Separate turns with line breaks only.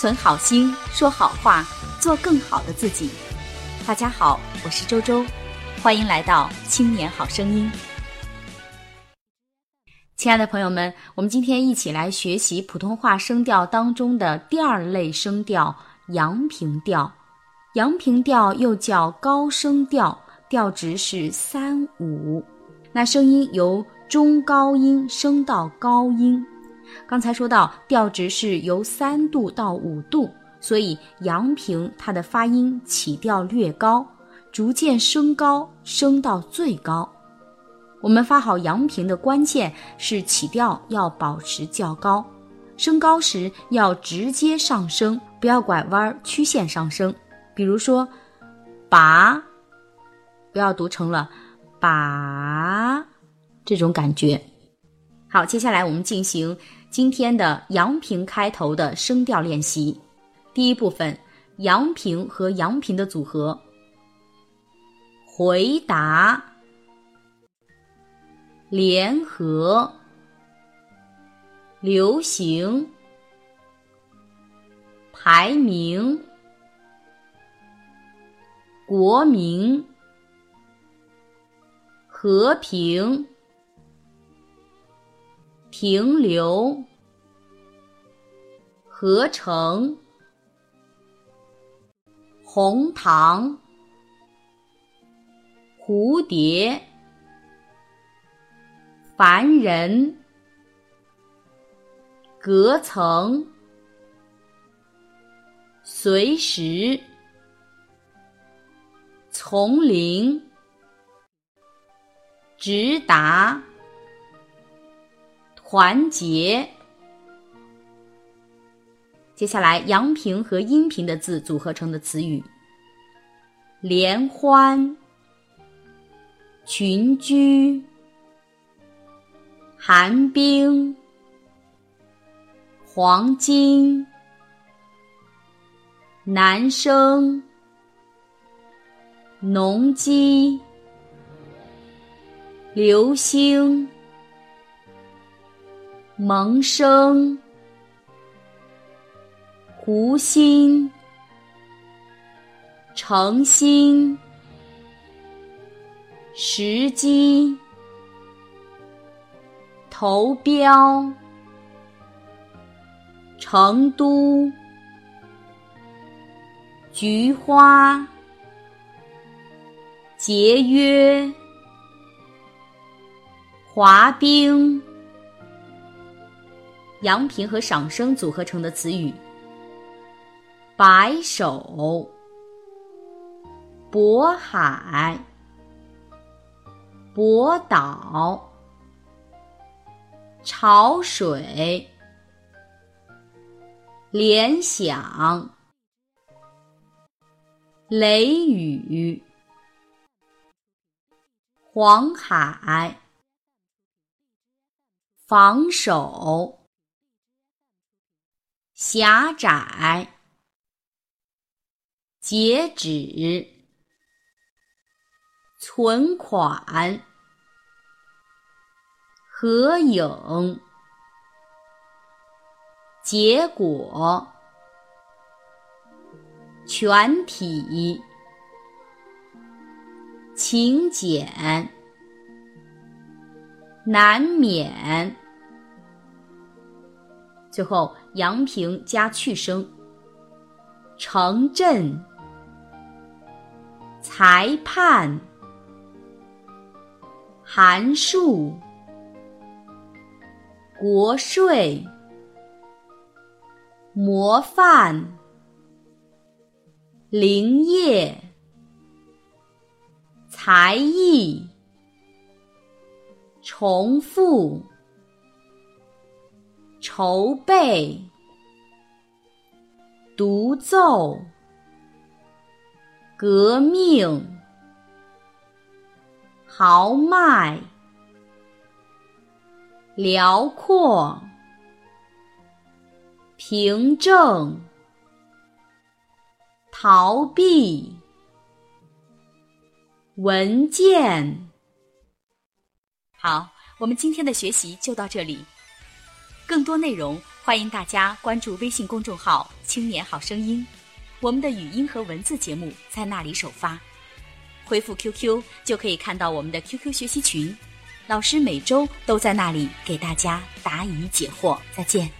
存好心，说好话，做更好的自己。大家好，我是周周，欢迎来到《青年好声音》。亲爱的朋友们，我们今天一起来学习普通话声调当中的第二类声调——阳平调。阳平调又叫高声调，调值是三五，那声音由中高音升到高音。刚才说到调值是由三度到五度，所以阳平它的发音起调略高，逐渐升高，升到最高。我们发好阳平的关键是起调要保持较高，升高时要直接上升，不要拐弯曲线上升。比如说，把，不要读成了把这种感觉。好，接下来我们进行。今天的阳平开头的声调练习，第一部分，阳平和阳平的组合。回答，联合，流行，排名，国民，和平。停留，合成，红糖，蝴蝶，凡人，隔层，随时，丛林，直达。团结。接下来，阳平和阴平的字组合成的词语：联欢、群居、寒冰、黄金、男生、农机、流星。萌生，湖心，诚心，时机，投标，成都，菊花，节约，滑冰。阳平和赏声组合成的词语：白首、渤海、博岛、潮水、联想、雷雨、黄海、防守。狭窄，截止，存款，合影，结果，全体，请柬，难免。最后，阳平加去声。城镇、裁判、函数、国税、模范、林业、才艺、重复。筹备，独奏，革命，豪迈，辽阔，凭证，逃避，文件。好，我们今天的学习就到这里。更多内容欢迎大家关注微信公众号“青年好声音”，我们的语音和文字节目在那里首发。回复 QQ 就可以看到我们的 QQ 学习群，老师每周都在那里给大家答疑解惑。再见。